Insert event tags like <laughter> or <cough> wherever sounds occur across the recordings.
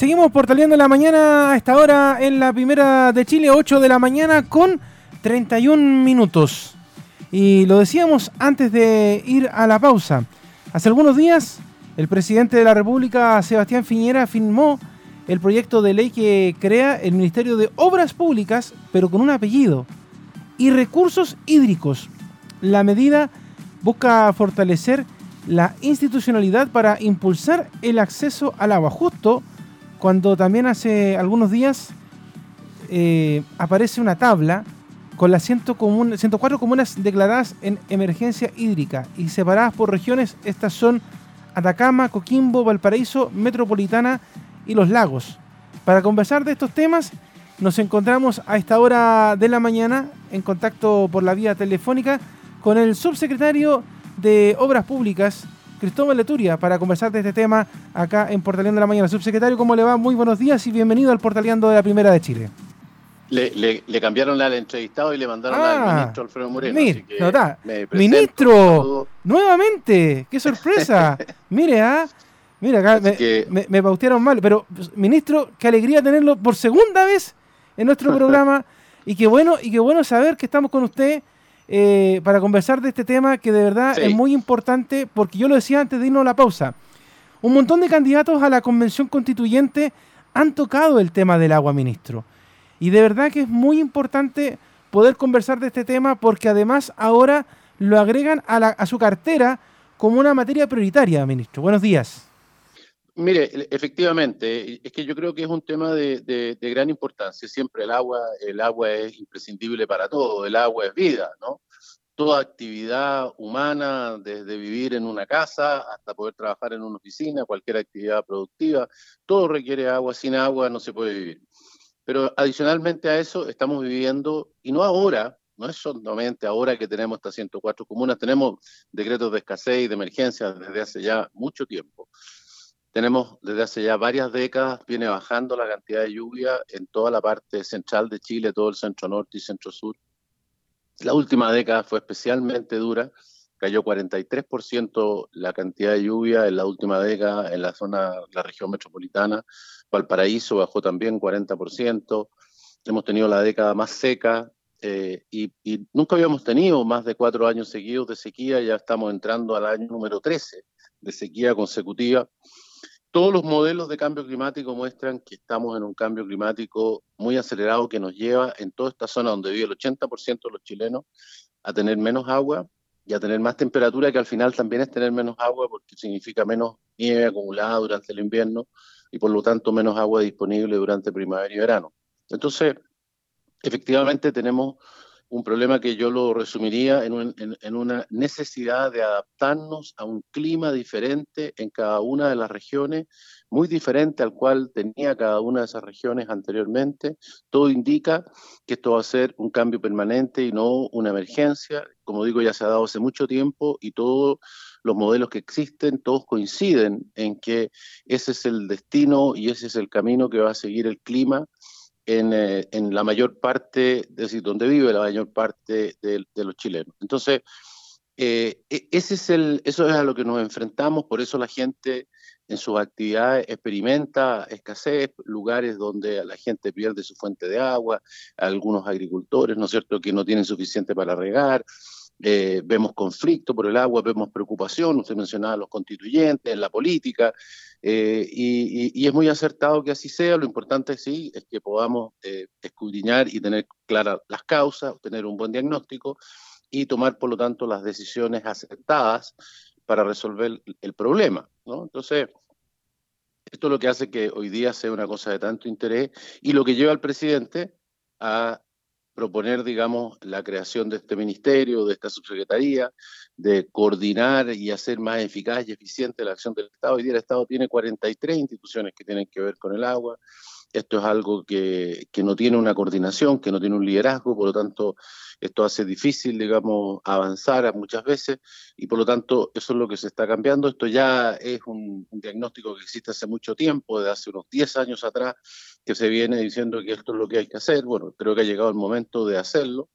Seguimos portaleando la mañana a esta hora en la primera de Chile, 8 de la mañana con 31 minutos. Y lo decíamos antes de ir a la pausa. Hace algunos días, el presidente de la República, Sebastián Fiñera, firmó el proyecto de ley que crea el Ministerio de Obras Públicas, pero con un apellido, y recursos hídricos. La medida busca fortalecer la institucionalidad para impulsar el acceso al agua justo cuando también hace algunos días eh, aparece una tabla con las 104 comunas declaradas en emergencia hídrica y separadas por regiones. Estas son Atacama, Coquimbo, Valparaíso, Metropolitana y Los Lagos. Para conversar de estos temas, nos encontramos a esta hora de la mañana en contacto por la vía telefónica con el subsecretario de Obras Públicas Cristóbal Leturia para conversar de este tema acá en Portaleando de la Mañana. Subsecretario, ¿cómo le va? Muy buenos días y bienvenido al Portaleando de la Primera de Chile. Le, le, cambiaron al entrevistado y le mandaron al ah, ministro Alfredo Moreno. Mir, ministro, nuevamente, qué sorpresa. <laughs> Mire, ah, mira, acá me, me, pautearon mal, pero ministro, qué alegría tenerlo por segunda vez en nuestro <laughs> programa y qué bueno y qué bueno saber que estamos con usted eh, para conversar de este tema que de verdad es muy importante, porque yo lo decía antes de irnos a la pausa. Un montón de candidatos a la convención constituyente han tocado el tema del agua, ministro. Y de verdad que es muy importante poder conversar de este tema porque además ahora lo agregan a, a su cartera como una materia prioritaria, ministro. Buenos días. Mire, efectivamente, es que yo creo que es un tema de, gran importancia. Siempre el agua, el agua es imprescindible para todo, el agua es vida, ¿no? Toda actividad humana, desde vivir en una casa hasta poder trabajar en una oficina, cualquier actividad productiva, todo requiere agua. Sin agua no se puede vivir. Pero adicionalmente a eso, estamos viviendo, y no ahora, no es solamente ahora que tenemos estas 104 comunas, tenemos decretos de escasez y de emergencia desde hace ya mucho tiempo. Tenemos desde hace ya varias décadas, viene bajando la cantidad de lluvia en toda la parte central de Chile, todo el centro norte y centro sur. La última década fue especialmente dura, cayó 43% la cantidad de lluvia en la última década en la zona, la región metropolitana. Valparaíso bajó también 40%. Hemos tenido la década más seca eh, y, y, nunca habíamos tenido más de cuatro años seguidos de sequía, ya estamos entrando al año número 13 de sequía consecutiva. Todos los modelos de cambio climático muestran que estamos en un cambio climático muy acelerado que nos lleva en toda esta zona donde vive el 80% de los chilenos a tener menos agua y a tener más temperatura, que al final también es tener menos agua porque significa menos nieve acumulada durante el invierno y por lo tanto menos agua disponible durante primavera y verano. Entonces, efectivamente tenemos un problema que yo lo resumiría en, una necesidad de adaptarnos a un clima diferente en cada una de las regiones, muy diferente al cual tenía cada una de esas regiones anteriormente. Todo indica que esto va a ser un cambio permanente y no una emergencia. Como digo, ya se ha dado hace mucho tiempo y todos los modelos que existen, todos coinciden en que ese es el destino y ese es el camino que va a seguir el clima eh, en, la mayor parte, es decir, donde vive la mayor parte de, los chilenos. Entonces, eh, e, ese es el, eso es a lo que nos enfrentamos, por eso la gente en sus actividades experimenta escasez, lugares donde la gente pierde su fuente de agua, algunos agricultores, ¿no es cierto?, que no tienen suficiente para regar, eh, vemos conflicto por el agua, vemos preocupación, usted mencionaba los constituyentes, en la política, eh, y, es muy acertado que así sea. Lo importante sí es que podamos eh, escudriñar y tener claras las causas, tener un buen diagnóstico y tomar, por lo tanto, las decisiones acertadas para resolver el problema. Entonces, esto es lo que hace que hoy día sea una cosa de tanto interés y lo que lleva al presidente a proponer, digamos, la creación de este ministerio, de esta subsecretaría, de coordinar y hacer más eficaz y eficiente la acción del Estado. Hoy día el Estado tiene 43 instituciones que tienen que ver con el agua. Esto es algo que, que no tiene una coordinación, que no tiene un liderazgo, por lo tanto, esto hace difícil, digamos, avanzar muchas veces y por lo tanto eso es lo que se está cambiando. Esto ya es un, diagnóstico que existe hace mucho tiempo, de hace unos 10 años atrás, que se viene diciendo que esto es lo que hay que hacer. Bueno, creo que ha llegado el momento de hacerlo,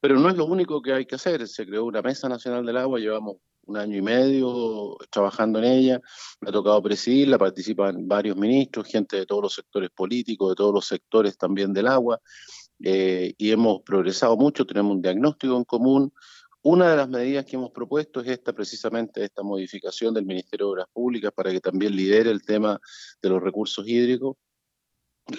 pero no es lo único que hay que hacer. Se creó una Mesa Nacional del Agua, llevamos un año y medio trabajando en ella, me ha tocado presidirla, participan varios ministros, gente de todos los sectores políticos, de todos los sectores también del agua, eh, y hemos progresado mucho, tenemos un diagnóstico en común. Una de las medidas que hemos propuesto es esta, precisamente esta modificación del Ministerio de Obras Públicas para que también lidere el tema de los recursos hídricos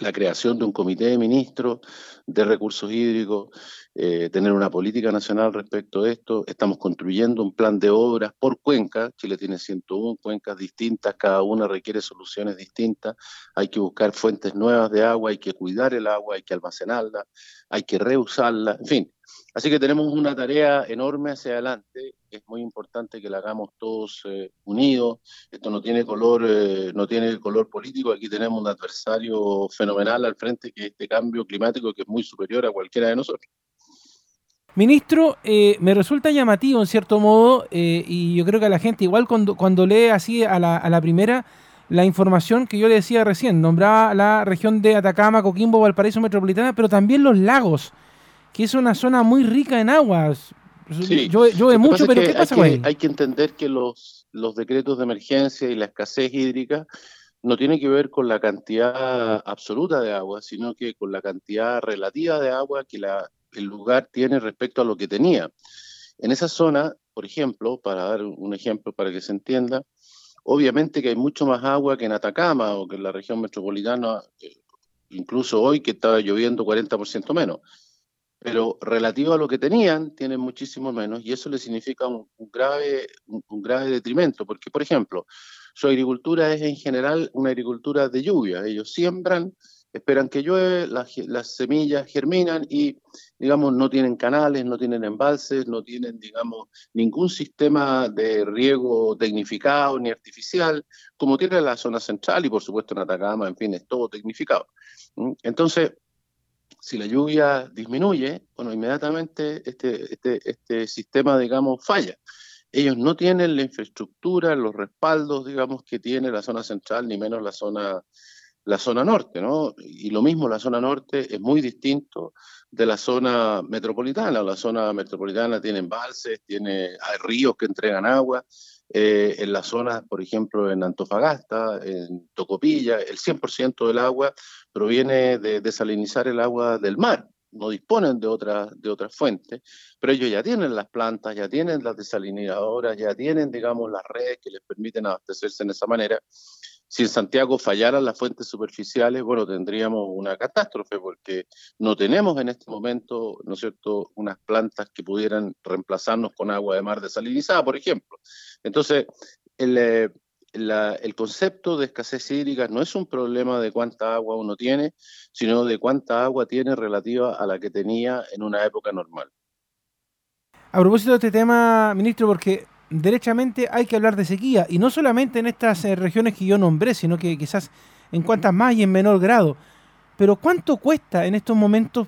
la creación de un comité de ministros de recursos hídricos, eh, tener una política nacional respecto a esto. Estamos construyendo un plan de obras por cuenca. Chile tiene 101 cuencas distintas, cada una requiere soluciones distintas. Hay que buscar fuentes nuevas de agua, hay que cuidar el agua, hay que almacenarla, hay que reusarla, en fin. Así que tenemos una tarea enorme hacia adelante. Es muy importante que la hagamos todos eh, unidos. Esto no tiene color, eh, no tiene color político. Aquí tenemos un adversario fenomenal al frente, que es este cambio climático, que es muy superior a cualquiera de nosotros. Ministro, eh, me resulta llamativo en cierto modo, y yo creo que a la gente, igual cuando, cuando lee así a la, a la primera, la información que yo le decía recién, nombraba la región de Atacama, Coquimbo, Valparaíso Metropolitana, pero también los lagos que es una zona muy rica en aguas. Sí. Llueve, mucho, pero ¿qué pasa hay que, hay que entender que los, los decretos de emergencia y la escasez hídrica no tienen que ver con la cantidad absoluta de agua, sino que con la cantidad relativa de agua que la, el lugar tiene respecto a lo que tenía. En esa zona, por ejemplo, para dar un ejemplo para que se entienda, obviamente que hay mucho más agua que en Atacama o que en la región metropolitana, eh, incluso hoy que estaba lloviendo 40% menos pero relativo a lo que tenían, tienen muchísimo menos y eso le significa un, grave, un, grave detrimento, porque, por ejemplo, su agricultura es en general una agricultura de lluvia. Ellos siembran, esperan que llueve, las, las, semillas germinan y, digamos, no tienen canales, no tienen embalses, no tienen, digamos, ningún sistema de riego tecnificado ni artificial, como tiene la zona central y, por supuesto, en Atacama, en fin, es todo tecnificado. Entonces, si la lluvia disminuye, bueno, inmediatamente este, este, este sistema, digamos, falla. Ellos no tienen la infraestructura, los respaldos, digamos, que tiene la zona central, ni menos la zona, la zona norte, ¿no? Y lo mismo, la zona norte es muy distinto de la zona metropolitana. La zona metropolitana tiene embalses, tiene, hay ríos que entregan agua, eh, en las zonas, por ejemplo, en Antofagasta, en Tocopilla, el 100% del agua proviene de desalinizar el agua del mar. No disponen de otras de fuentes, pero ellos ya tienen las plantas, ya tienen las desalinizadoras, ya tienen, digamos, las redes que les permiten abastecerse en esa manera si en Santiago fallaran las fuentes superficiales, bueno, tendríamos una catástrofe porque no tenemos en este momento, ¿no es cierto?, unas plantas que pudieran reemplazarnos con agua de mar desalinizada, por ejemplo. Entonces, el, eh, el concepto de escasez hídrica no es un problema de cuánta agua uno tiene, sino de cuánta agua tiene relativa a la que tenía en una época normal. A propósito de este tema, ministro, porque derechamente hay que hablar de sequía, y no solamente en estas eh, regiones que yo nombré, sino que quizás en cuantas más y en menor grado. Pero ¿cuánto cuesta en estos momentos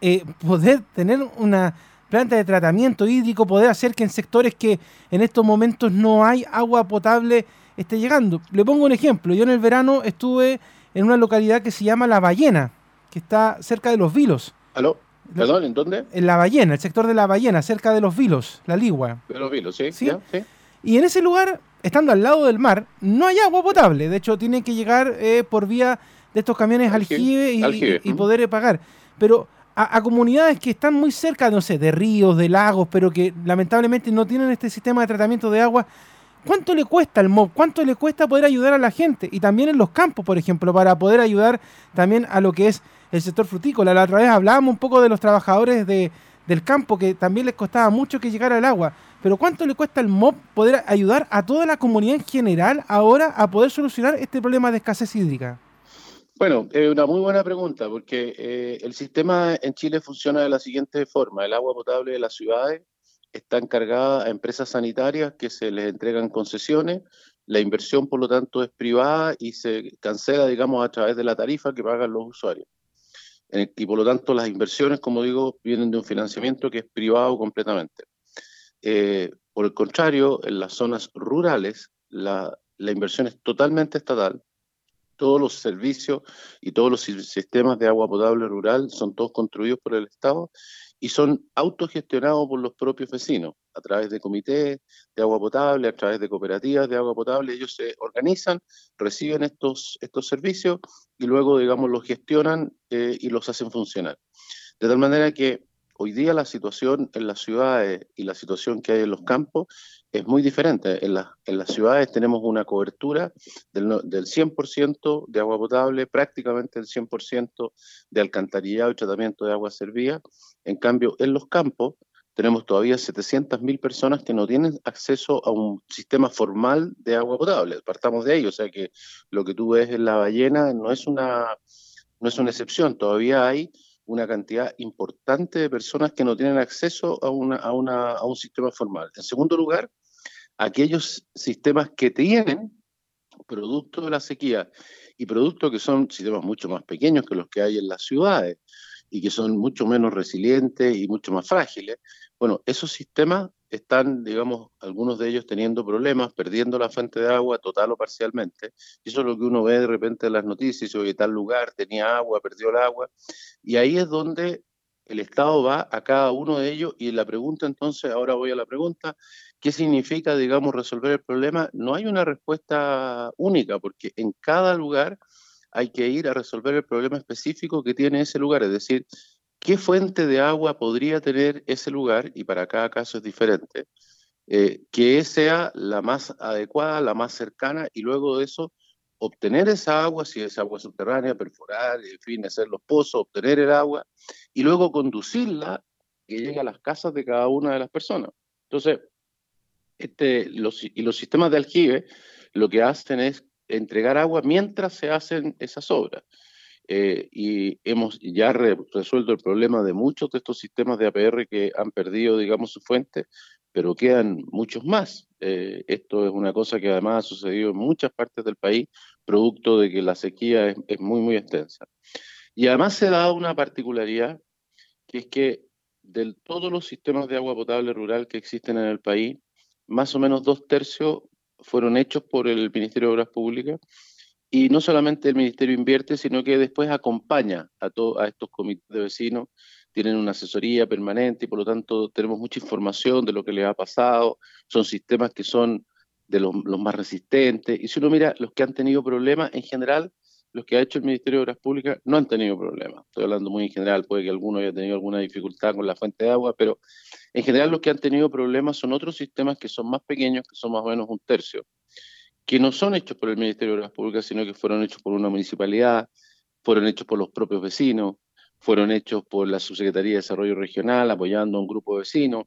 eh, poder tener una planta de tratamiento hídrico, poder hacer que en sectores que en estos momentos no hay agua potable esté llegando? Le pongo un ejemplo, yo en el verano estuve en una localidad que se llama La Ballena, que está cerca de los Vilos. ¿Perdón? ¿En dónde? En La Ballena, el sector de La Ballena, cerca de los Vilos, la Ligua. De los Vilos, sí. ¿Sí? Y en ese lugar, estando al lado del mar, no hay agua potable. De hecho, tienen que llegar eh, por vía de estos camiones aljibe, y, poder eh, pagar. Pero a, comunidades que están muy cerca, no sé, de ríos, de lagos, pero que lamentablemente no tienen este sistema de tratamiento de agua, ¿cuánto le cuesta al MOB? ¿Cuánto le cuesta poder ayudar a la gente? Y también en los campos, por ejemplo, para poder ayudar también a lo que es el sector frutícola. La otra vez hablábamos un poco de los trabajadores de, del campo que también les costaba mucho que llegara el agua. Pero ¿cuánto le cuesta al MOB poder ayudar a toda la comunidad en general ahora a poder solucionar este problema de escasez hídrica? Bueno, es una muy buena pregunta porque eh, el sistema en Chile funciona de la siguiente forma. El agua potable de las ciudades está encargada a empresas sanitarias que se les entregan concesiones. La inversión, por lo tanto, es privada y se cancela, digamos, a través de la tarifa que pagan los usuarios y por lo tanto las inversiones, como digo, vienen de un financiamiento que es privado completamente. Eh, por el contrario, en las zonas rurales la, la, inversión es totalmente estatal todos los servicios y todos los sistemas de agua potable rural son todos construidos por el Estado y son autogestionados por los propios vecinos a través de comités de agua potable, a través de cooperativas de agua potable. Ellos se organizan, reciben estos, estos servicios y luego, digamos, los gestionan eh, y los hacen funcionar. De tal manera que hoy día la situación en las ciudades y la situación que hay en los campos es muy diferente. En, en las ciudades tenemos una cobertura del, del 100% de agua potable, prácticamente el 100% de alcantarillado y tratamiento de agua servida. En cambio, en los campos tenemos todavía 700.000 personas que no tienen acceso a un sistema formal de agua potable. Partamos de ahí, o sea que lo que tú ves en la ballena no es una, no es una excepción, todavía hay una cantidad importante de personas que no tienen acceso a, una, a, una, a un sistema formal. En segundo lugar, aquellos sistemas que tienen producto de la sequía y productos que son sistemas mucho más pequeños que los que hay en las ciudades y que son mucho menos resilientes y mucho más frágiles, bueno, esos sistemas están, digamos, algunos de ellos teniendo problemas, perdiendo la fuente de agua total o parcialmente. Y eso es lo que uno ve de repente en las noticias, oye, tal lugar tenía agua, perdió el agua. Y ahí es donde el Estado va a cada uno de ellos y la pregunta entonces, ahora voy a la pregunta, ¿qué significa, digamos, resolver el problema? No hay una respuesta única, porque en cada lugar hay que ir a resolver el problema específico que tiene ese lugar, es decir, qué fuente de agua podría tener ese lugar, y para cada caso es diferente, eh, que sea la más adecuada, la más cercana, y luego de eso obtener esa agua, si es agua subterránea, perforar, en fin, hacer los pozos, obtener el agua, y luego conducirla que llegue a las casas de cada una de las personas. Entonces, este, los, y los sistemas de aljibe lo que hacen es entregar agua mientras se hacen esas obras. Eh, y hemos ya resuelto el problema de muchos de estos sistemas de APR que han perdido, digamos, su fuente, pero quedan muchos más. Eh, esto es una cosa que además ha sucedido en muchas partes del país, producto de que la sequía es, es muy, muy extensa. Y además se da una particularidad, que es que de todos los sistemas de agua potable rural que existen en el país, más o menos dos tercios fueron hechos por el Ministerio de Obras Públicas. Y no solamente el ministerio invierte, sino que después acompaña a, a estos comités de vecinos, tienen una asesoría permanente y por lo tanto tenemos mucha información de lo que les ha pasado, son sistemas que son de los, más resistentes, y si uno mira los que han tenido problemas, en general, los que ha hecho el Ministerio de Obras Públicas no han tenido problemas. Estoy hablando muy en general, puede que alguno haya tenido alguna dificultad con la fuente de agua, pero en general los que han tenido problemas son otros sistemas que son más pequeños, que son más o menos un tercio que no son hechos por el Ministerio de Obras Públicas, sino que fueron hechos por una municipalidad, fueron hechos por los propios vecinos, fueron hechos por la Subsecretaría de Desarrollo Regional apoyando a un grupo de vecinos,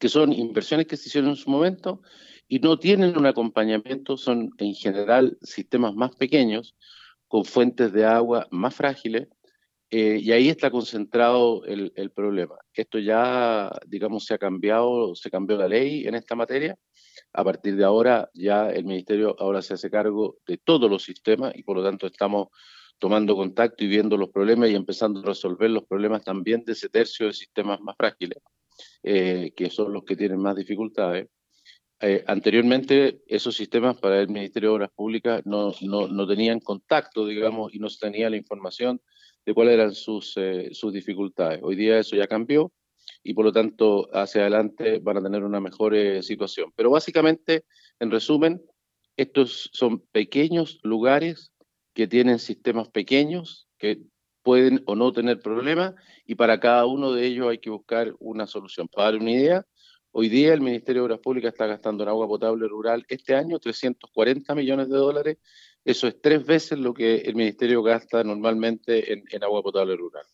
que son inversiones que se hicieron en su momento y no tienen un acompañamiento, son en general sistemas más pequeños, con fuentes de agua más frágiles, eh, y ahí está concentrado el, problema. Esto ya, digamos, se ha cambiado, se cambió la ley en esta materia, a partir de ahora ya el ministerio ahora se hace cargo de todos los sistemas y por lo tanto estamos tomando contacto y viendo los problemas y empezando a resolver los problemas también de ese tercio de sistemas más frágiles, eh, que son los que tienen más dificultades. Eh, anteriormente esos sistemas para el Ministerio de Obras Públicas no, no, no, tenían contacto, digamos, y no se tenía la información de cuáles eran sus, eh, sus dificultades. Hoy día eso ya cambió y por lo tanto hacia adelante van a tener una mejor eh, situación. Pero básicamente, en resumen, estos son pequeños lugares que tienen sistemas pequeños que pueden o no tener problemas y para cada uno de ellos hay que buscar una solución. Para dar una idea, hoy día el Ministerio de Obras Públicas está gastando en agua potable rural este año 340 millones de dólares. Eso es tres veces lo que el Ministerio gasta normalmente en agua potable rural.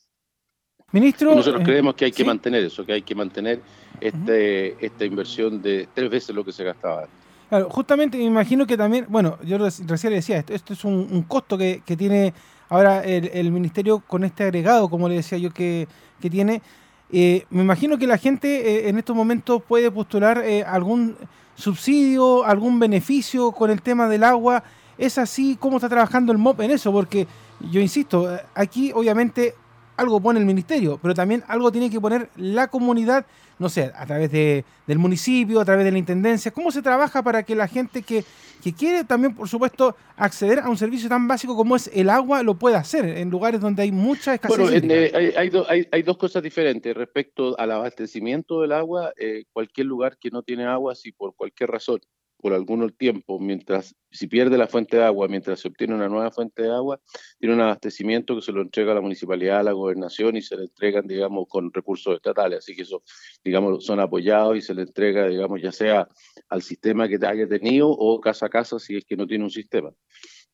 Ministro, nosotros eh, creemos que hay que mantener eso, que hay que mantener este, esta inversión de tres veces lo que se gastaba. Claro, justamente me imagino que también, bueno, yo recién le decía esto, esto es un, costo que, tiene ahora el, ministerio con este agregado, como le decía yo, que, tiene. Eh, me imagino que la gente eh, en estos momentos puede postular algún subsidio, algún beneficio con el tema del agua. ¿Es así? ¿Cómo está trabajando el MOP en eso? Porque yo insisto, aquí obviamente algo pone el ministerio, pero también algo tiene que poner la comunidad, no sé, a través de, del municipio, a través de la intendencia. ¿Cómo se trabaja para que la gente que, que quiere también, por supuesto, acceder a un servicio tan básico como es el agua, lo pueda hacer en lugares donde hay mucha escasez? Bueno, eh, hay, hay, hay, dos cosas diferentes respecto al abastecimiento del agua. Eh, cualquier lugar que no tiene agua, si por cualquier razón por algún tiempo, mientras si pierde la fuente de agua, mientras se obtiene una nueva fuente de agua, tiene un abastecimiento que se lo entrega a la municipalidad, a la gobernación y se le entregan, digamos, con recursos estatales. Así que eso, digamos, son apoyados y se le entrega, digamos, ya sea al sistema que haya tenido o casa a casa si es que no tiene un sistema.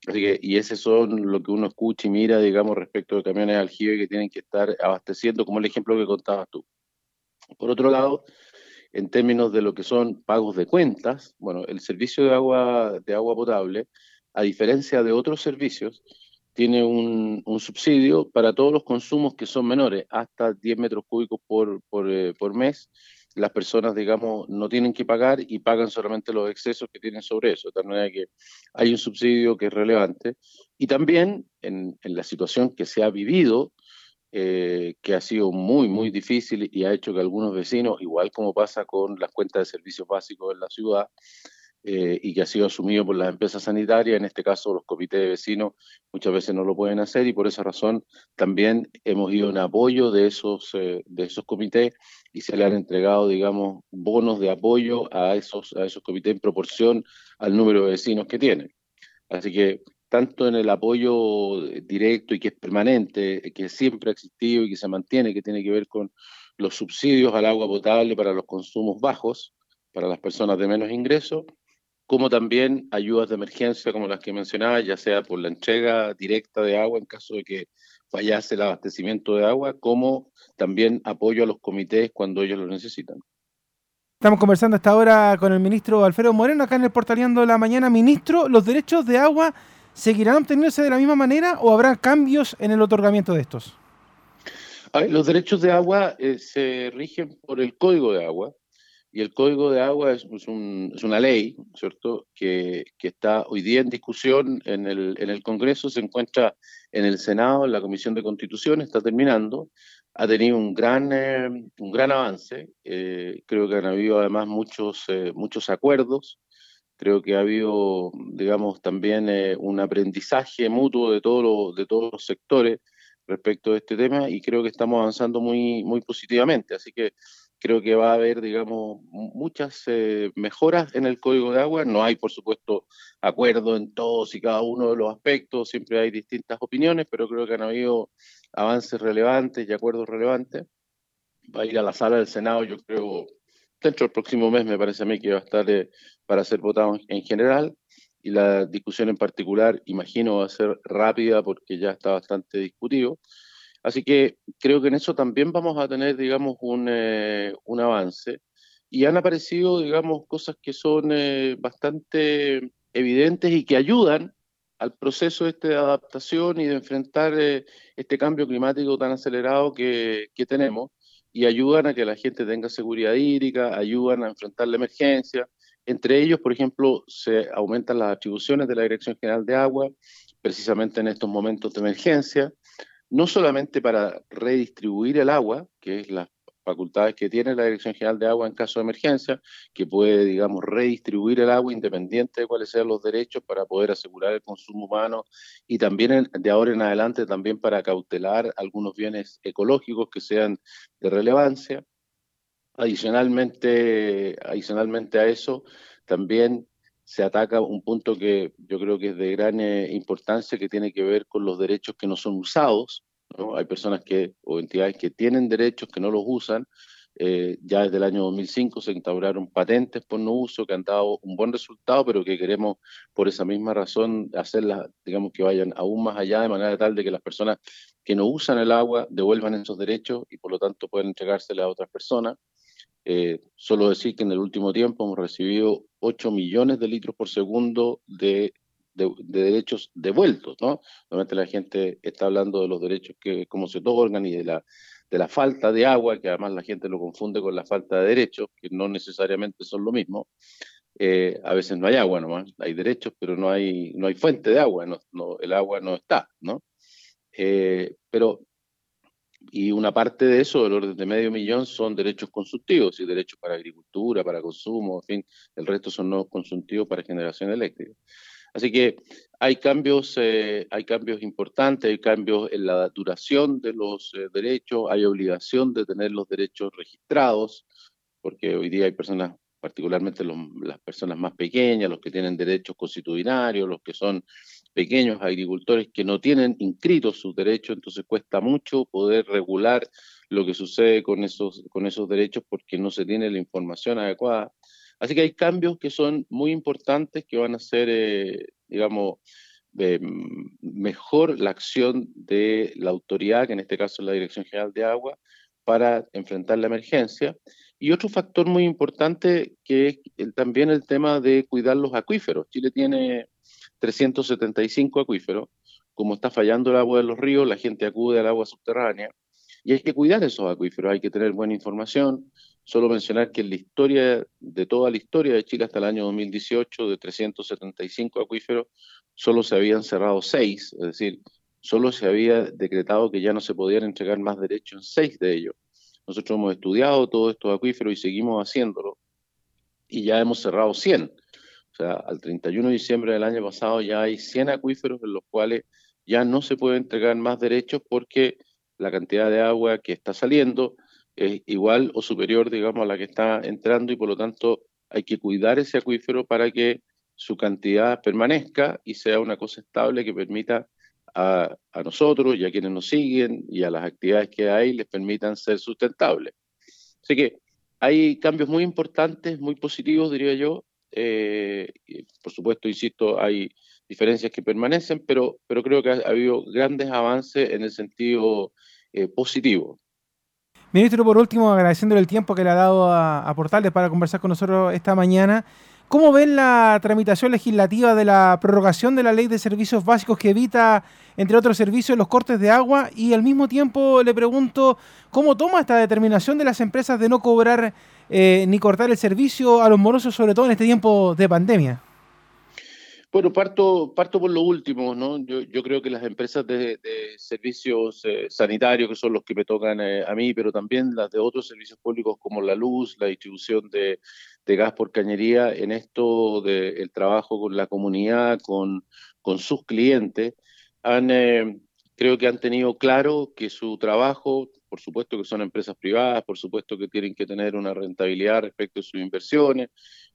Así que, y ese son lo que uno escucha y mira, digamos, respecto de camiones aljibe que tienen que estar abasteciendo, como el ejemplo que contabas tú. Por otro lado, en términos de lo que son pagos de cuentas, bueno, el servicio de agua, de agua potable, a diferencia de otros servicios, tiene un, subsidio para todos los consumos que son menores, hasta 10 metros cúbicos por, por, eh, por, mes. Las personas, digamos, no tienen que pagar y pagan solamente los excesos que tienen sobre eso. De tal manera que hay un subsidio que es relevante. Y también en, en la situación que se ha vivido, eh, que ha sido muy, muy difícil y ha hecho que algunos vecinos, igual como pasa con las cuentas de servicios básicos en la ciudad, eh, y que ha sido asumido por las empresas sanitarias, en este caso los comités de vecinos muchas veces no lo pueden hacer y por esa razón también hemos ido en apoyo de esos, eh, de esos comités y se le han entregado, digamos, bonos de apoyo a esos, a esos comités en proporción al número de vecinos que tienen. Así que tanto en el apoyo directo y que es permanente, que siempre ha existido y que se mantiene, que tiene que ver con los subsidios al agua potable para los consumos bajos, para las personas de menos ingresos, como también ayudas de emergencia como las que mencionaba, ya sea por la entrega directa de agua en caso de que fallase el abastecimiento de agua, como también apoyo a los comités cuando ellos lo necesitan. Estamos conversando hasta ahora con el ministro Alfredo Moreno, acá en el Portaleando de la Mañana. Ministro, los derechos de agua ¿seguirán obteniéndose de la misma manera o habrá cambios en el otorgamiento de estos? Los derechos de agua eh, se rigen por el Código de Agua y el Código de Agua es, una ley, ¿cierto?, que, está hoy día en discusión en el, en el Congreso, se encuentra en el Senado, en la Comisión de Constitución, está terminando, ha tenido un gran, eh, un gran avance, eh, creo que han habido además muchos, muchos acuerdos, Creo que ha habido, digamos, también eh, un aprendizaje mutuo de, todo de todos los sectores respecto a este tema y creo que estamos avanzando muy, muy positivamente. Así que creo que va a haber, digamos, muchas eh, mejoras en el código de agua. No hay, por supuesto, acuerdo en todos y cada uno de los aspectos, siempre hay distintas opiniones, pero creo que han habido avances relevantes y acuerdos relevantes. Va a ir a la sala del Senado, yo creo, dentro del próximo mes me parece a mí que va a estar eh, para ser votado en general y la discusión en particular, imagino, va a ser rápida porque ya está bastante discutido. Así que creo que en eso también vamos a tener, digamos, un, eh, un avance. Y han aparecido, digamos, cosas que son eh, bastante evidentes y que ayudan al proceso este de adaptación y de enfrentar este cambio climático tan acelerado que, que tenemos y ayudan a que la gente tenga seguridad hídrica, ayudan a enfrentar la emergencia. Entre ellos, por ejemplo, se aumentan las atribuciones de la Dirección General de Agua, precisamente en estos momentos de emergencia, no solamente para redistribuir el agua, que es la facultades que tiene la Dirección General de Agua en caso de emergencia, que puede, digamos, redistribuir el agua independiente de cuáles sean los derechos para poder asegurar el consumo humano y también de ahora en adelante también para cautelar algunos bienes ecológicos que sean de relevancia. Adicionalmente, adicionalmente a eso, también se ataca un punto que yo creo que es de gran eh, importancia, que tiene que ver con los derechos que no son usados, hay personas que, o entidades que tienen derechos que no los usan. Eh, ya desde el año 2005 se instauraron patentes por no uso que han dado un buen resultado, pero que queremos por esa misma razón hacerlas, digamos, que vayan aún más allá, de manera tal de que las personas que no usan el agua devuelvan esos derechos y por lo tanto pueden entregárselas a otras personas. Eh, solo decir que en el último tiempo hemos recibido 8 millones de litros por segundo de de, derechos devueltos, ¿no? Normalmente la gente está hablando de los derechos que cómo se otorgan y de la, de la falta de agua, que además la gente lo confunde con la falta de derechos, que no necesariamente son lo mismo. Eh, a veces no hay agua nomás, hay derechos, pero no hay, no hay fuente de agua, no, el agua no está, ¿no? Eh, pero y una parte de eso, del orden de medio millón, son derechos consultivos y derechos para agricultura, para consumo, en fin, el resto son no consultivos para generación eléctrica. Así que hay cambios, eh, hay cambios importantes, hay cambios en la duración de los eh, derechos, hay obligación de tener los derechos registrados, porque hoy día hay personas, particularmente las personas más pequeñas, los que tienen derechos constitucionarios, los que son pequeños agricultores que no tienen inscritos sus derechos, entonces cuesta mucho poder regular lo que sucede con esos, con esos derechos porque no se tiene la información adecuada. Así que hay cambios que son muy importantes que van a hacer, eh, digamos, mejor la acción de la autoridad, que en este caso es la Dirección General de Agua, para enfrentar la emergencia. Y otro factor muy importante que es también el tema de cuidar los acuíferos. Chile tiene 375 acuíferos. Como está fallando el agua de los ríos, la gente acude al agua subterránea y hay que cuidar esos acuíferos, hay que tener buena información. Solo mencionar que en la historia, de toda la historia de Chile hasta el año 2018, de 375 acuíferos, solo se habían cerrado seis, es decir, solo se había decretado que ya no se podían entregar más derechos en seis de ellos. Nosotros hemos estudiado todos estos acuíferos y seguimos haciéndolo, y ya hemos cerrado 100. O sea, al 31 de diciembre del año pasado ya hay 100 acuíferos en los cuales ya no se puede entregar más derechos porque la cantidad de agua que está saliendo es igual o superior, digamos, a la que está entrando y por lo tanto hay que cuidar ese acuífero para que su cantidad permanezca y sea una cosa estable que permita a, a, nosotros y a quienes nos siguen y a las actividades que hay les permitan ser sustentables. Así que hay cambios muy importantes, muy positivos, diría yo, eh, por supuesto, insisto, hay diferencias que permanecen, pero, pero creo que ha, habido grandes avances en el sentido eh, positivo. Ministro, por último, agradeciéndole el tiempo que le ha dado a, a Portales para conversar con nosotros esta mañana. ¿Cómo ven la tramitación legislativa de la prorrogación de la ley de servicios básicos que evita, entre otros servicios, los cortes de agua? Y al mismo tiempo le pregunto, ¿cómo toma esta determinación de las empresas de no cobrar eh, ni cortar el servicio a los morosos, sobre todo en este tiempo de pandemia? Bueno, parto, parto por lo último, ¿no? Yo, creo que las empresas de, servicios eh, sanitarios, que son los que me tocan eh, a mí, pero también las de otros servicios públicos como la luz, la distribución de, de gas por cañería, en esto del trabajo con la comunidad, con, con sus clientes, han, creo que han tenido claro que su trabajo, por supuesto que son empresas privadas, por supuesto que tienen que tener una rentabilidad respecto a sus inversiones,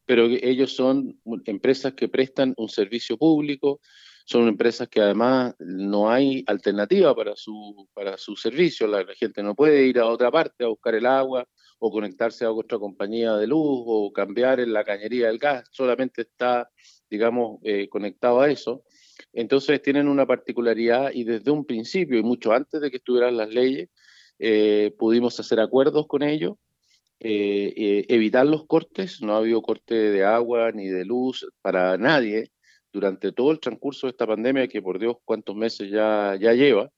pero ellos son empresas que prestan un servicio público, son empresas que además no hay alternativa para su, para su servicio, la, gente no puede ir a otra parte a buscar el agua o conectarse a otra compañía de luz o cambiar en la cañería del gas, solamente está, digamos, eh, conectado a eso. Entonces tienen una particularidad y desde un principio y mucho antes de que estuvieran las leyes, eh, pudimos hacer acuerdos con ellos, eh, eh, evitar los cortes, no ha habido corte de agua ni de luz para nadie durante todo el transcurso de esta pandemia que por Dios cuántos meses ya, ya lleva.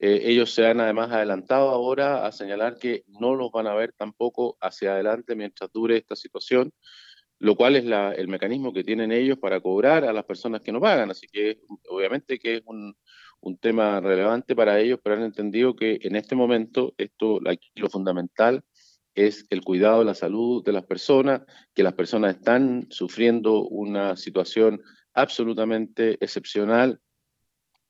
ellos se han además adelantado ahora a señalar que no los van a ver tampoco hacia adelante mientras dure esta situación lo cual es la, el mecanismo que tienen ellos para cobrar a las personas que no pagan. Así que obviamente que es un, un, tema relevante para ellos, pero han entendido que en este momento esto, lo fundamental es el cuidado de la salud de las personas, que las personas están sufriendo una situación absolutamente excepcional.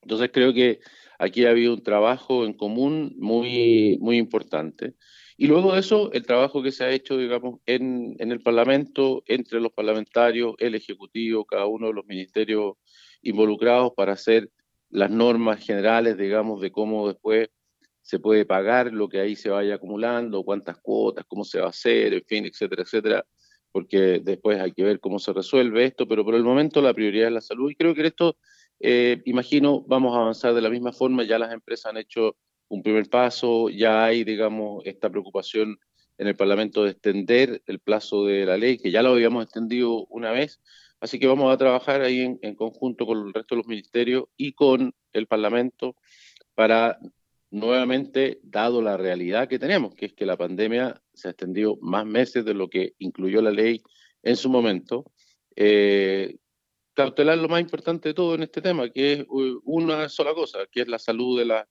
Entonces creo que aquí ha habido un trabajo en común muy, muy importante. Y luego de eso, el trabajo que se ha hecho, digamos, en, en el Parlamento, entre los parlamentarios, el Ejecutivo, cada uno de los ministerios involucrados para hacer las normas generales, digamos, de cómo después se puede pagar lo que ahí se vaya acumulando, cuántas cuotas, cómo se va a hacer, en fin, etcétera, etcétera, porque después hay que ver cómo se resuelve esto, pero por el momento la prioridad es la salud y creo que en esto, eh, imagino, vamos a avanzar de la misma forma, ya las empresas han hecho un primer paso, ya hay, digamos, esta preocupación en el Parlamento de extender el plazo de la ley, que ya lo habíamos extendido una vez, así que vamos a trabajar ahí en, conjunto con el resto de los ministerios y con el Parlamento para nuevamente, dado la realidad que tenemos, que es que la pandemia se ha extendido más meses de lo que incluyó la ley en su momento, eh, cautelar lo más importante de todo en este tema, que es una sola cosa, que es la salud de,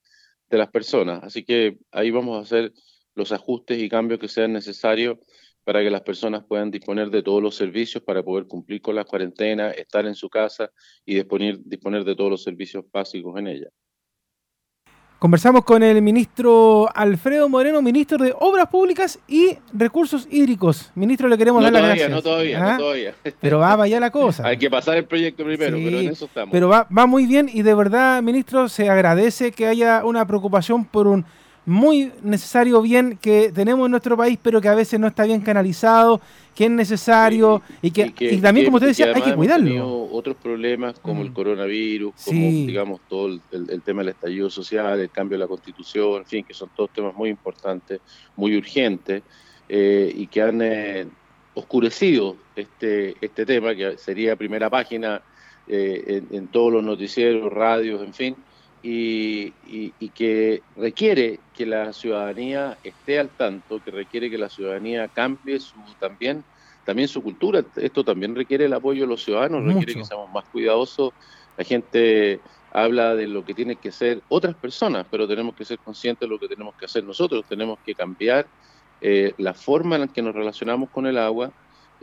de las personas. Así que ahí vamos a hacer los ajustes y cambios que sean necesarios para que las personas puedan disponer de todos los servicios para poder cumplir con la cuarentena, estar en su casa y disponer, disponer de todos los servicios básicos en ella. Conversamos con el ministro Alfredo Moreno, ministro de Obras Públicas y Recursos Hídricos. Ministro, le queremos dar las gracias. No todavía, no ¿Ah? todavía. <laughs> Pero va allá la cosa. Hay que pasar el proyecto primero, pero en eso estamos. Pero va, va muy bien y de verdad, ministro, se agradece que haya una preocupación por un muy necesario bien que tenemos en nuestro país, pero que a veces no está bien canalizado, que es necesario y, que, también, como usted decía, hay que cuidarlo. otros problemas como el mm. coronavirus, como digamos todo el, tema del estallido social, el cambio de la constitución, en fin, que son todos temas muy importantes, muy urgentes eh, y que han eh, oscurecido este, este tema, que sería primera página eh, en todos los noticieros, radios, en fin y, que requiere que la ciudadanía esté al tanto, que requiere que la ciudadanía cambie su también también su cultura. Esto también requiere el apoyo de los ciudadanos, requiere que seamos más cuidadosos. La gente habla de lo que tienen que hacer otras personas, pero tenemos que ser conscientes de lo que tenemos que hacer nosotros. Tenemos que cambiar eh, la forma en la que nos relacionamos con el agua,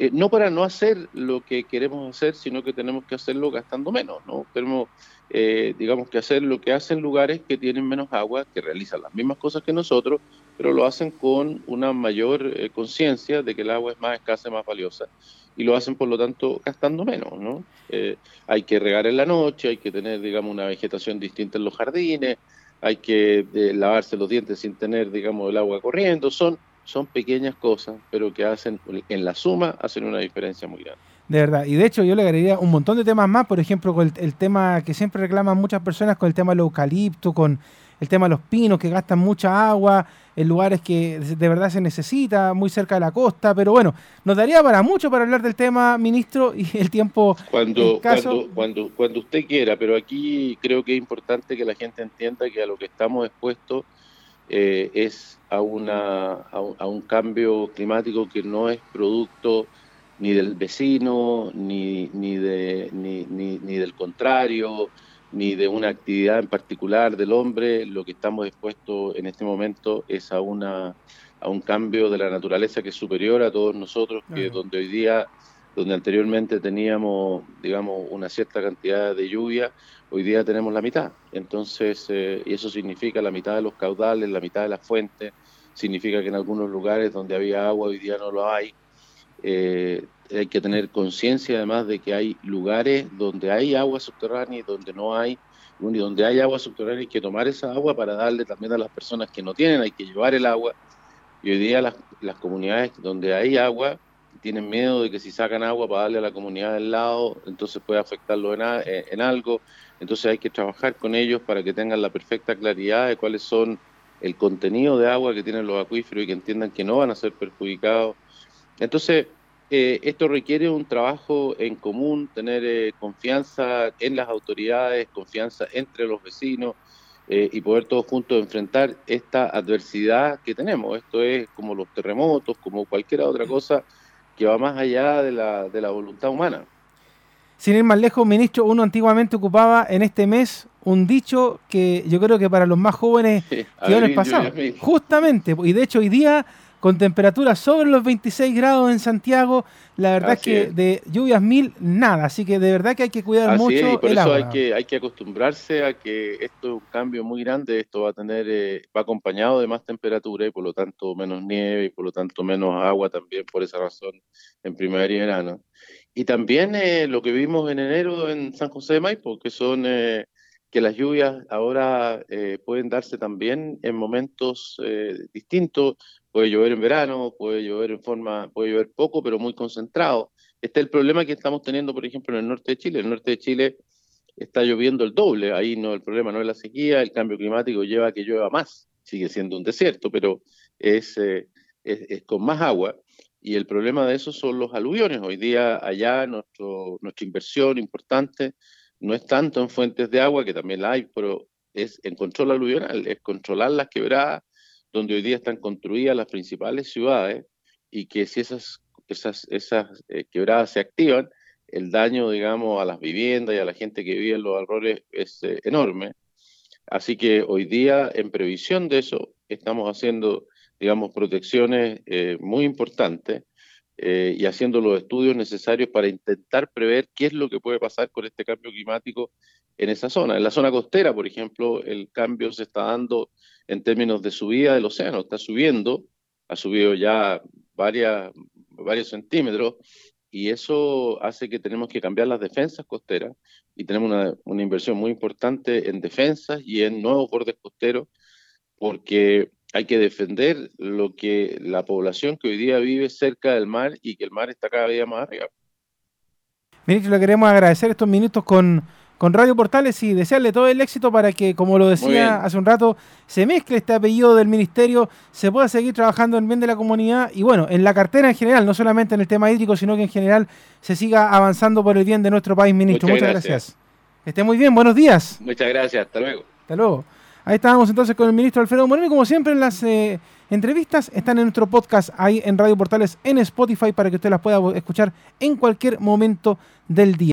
eh, no para no hacer lo que queremos hacer, sino que tenemos que hacerlo gastando menos, ¿no? Tenemos, eh, digamos, que hacer lo que hacen lugares que tienen menos agua, que realizan las mismas cosas que nosotros, pero lo hacen con una mayor eh, conciencia de que el agua es más escasa y más valiosa. Y lo hacen, por lo tanto, gastando menos, ¿no? hay que regar en la noche, hay que tener, digamos, una vegetación distinta en los jardines, hay que lavarse los dientes sin tener, digamos, el agua corriendo. Son son pequeñas cosas, pero que hacen, en la suma, hacen una diferencia muy grande. De verdad, y de hecho yo le agregaría un montón de temas más, por ejemplo, con el, tema que siempre reclaman muchas personas, con el tema del eucalipto, con el tema de los pinos que gastan mucha agua en lugares que de verdad se necesita, muy cerca de la costa, pero bueno, nos daría para mucho para hablar del tema, ministro, y el tiempo... Cuando, cuando, cuando, cuando usted quiera, pero aquí creo que es importante que la gente entienda que a lo que estamos expuestos eh, es a, una, a, un cambio climático que no es producto ni del vecino, ni, ni, de, ni, ni, del contrario, ni de una actividad en particular del hombre. Lo que estamos expuestos en este momento es a, una, a un cambio de la naturaleza que es superior a todos nosotros, que donde hoy día donde anteriormente teníamos, digamos, una cierta cantidad de lluvia, hoy día tenemos la mitad. Entonces, eh, y eso significa la mitad de los caudales, la mitad de las fuentes, significa que en algunos lugares donde había agua hoy día no lo hay. Eh, hay que tener conciencia además de que hay lugares donde hay agua subterránea y donde no hay, y donde hay agua subterránea hay que tomar esa agua para darle también a las personas que no tienen, hay que llevar el agua. Y hoy día las, las comunidades donde hay agua tienen miedo de que si sacan agua para darle a la comunidad del lado, entonces puede afectarlo en, eh, en, algo. Entonces hay que trabajar con ellos para que tengan la perfecta claridad de cuáles son el contenido de agua que tienen los acuíferos y que entiendan que no van a ser perjudicados. Entonces, eh, esto requiere un trabajo en común, tener eh, confianza en las autoridades, confianza entre los vecinos y poder todos juntos enfrentar esta adversidad que tenemos. Esto es como los terremotos, como cualquier otra cosa que va más allá de la, de la voluntad humana. Sin ir más lejos, ministro, uno antiguamente ocupaba en este mes un dicho que yo creo que para los más jóvenes <laughs> quedó en el pasado. Justamente, y de hecho hoy día con temperaturas sobre los 26 grados en Santiago, la verdad es que de lluvias mil, nada, así que de verdad que hay que cuidar mucho es, y por eso Hay que, hay que acostumbrarse a que esto es un cambio muy grande, esto va a tener, eh, va acompañado de más temperatura y por lo tanto menos nieve y por lo tanto menos agua también por esa razón en primavera y verano. Y también eh, lo que vimos en enero en San José de Maipo, que son... Eh, que las lluvias ahora pueden darse también en momentos distintos, Puede llover en verano, puede llover en forma, puede llover poco, pero muy concentrado. Este es el problema que estamos teniendo, por ejemplo, en el norte de Chile. El norte de Chile está lloviendo el doble. Ahí no, el problema no es la sequía, el cambio climático lleva a que llueva más. Sigue siendo un desierto, pero es, eh, es, con más agua. Y el problema de eso son los aluviones. Hoy día allá nuestro, nuestra inversión importante no es tanto en fuentes de agua, que también la hay, pero es en control aluvional, es controlar las quebradas, donde hoy día están construidas las principales ciudades y que si esas, esas, esas eh, quebradas se activan, el daño, digamos, a las viviendas y a la gente que vive en los alrededores es eh, enorme. Así que hoy día, en previsión de eso, estamos haciendo, digamos, protecciones eh, muy importantes eh, y haciendo los estudios necesarios para intentar prever qué es lo que puede pasar con este cambio climático en esa zona. En la zona costera, por ejemplo, el cambio se está dando en términos de subida del océano, está subiendo, ha subido ya varias, varios centímetros, y eso hace que tenemos que cambiar las defensas costeras y tenemos una, una inversión muy importante en defensas y en nuevos bordes costeros, porque hay que defender lo que la población que hoy día vive cerca del mar y que el mar está cada día más arriba. Ministro, le queremos agradecer estos minutos con, con Radio Portales y desearle todo el éxito para que, como lo decía hace un rato, se mezcle este apellido del ministerio, se pueda seguir trabajando en bien de la comunidad y bueno, en la cartera en general, no solamente en el tema hídrico, sino que en general se siga avanzando por el bien de nuestro país, ministro. Muchas, gracias. Que esté muy bien, buenos días. Muchas gracias, hasta luego. Hasta luego. Ahí estábamos entonces con el ministro Alfredo Moreno y como siempre las eh, entrevistas están en nuestro podcast ahí en Radio Portales en Spotify para que usted las pueda escuchar en cualquier momento del día.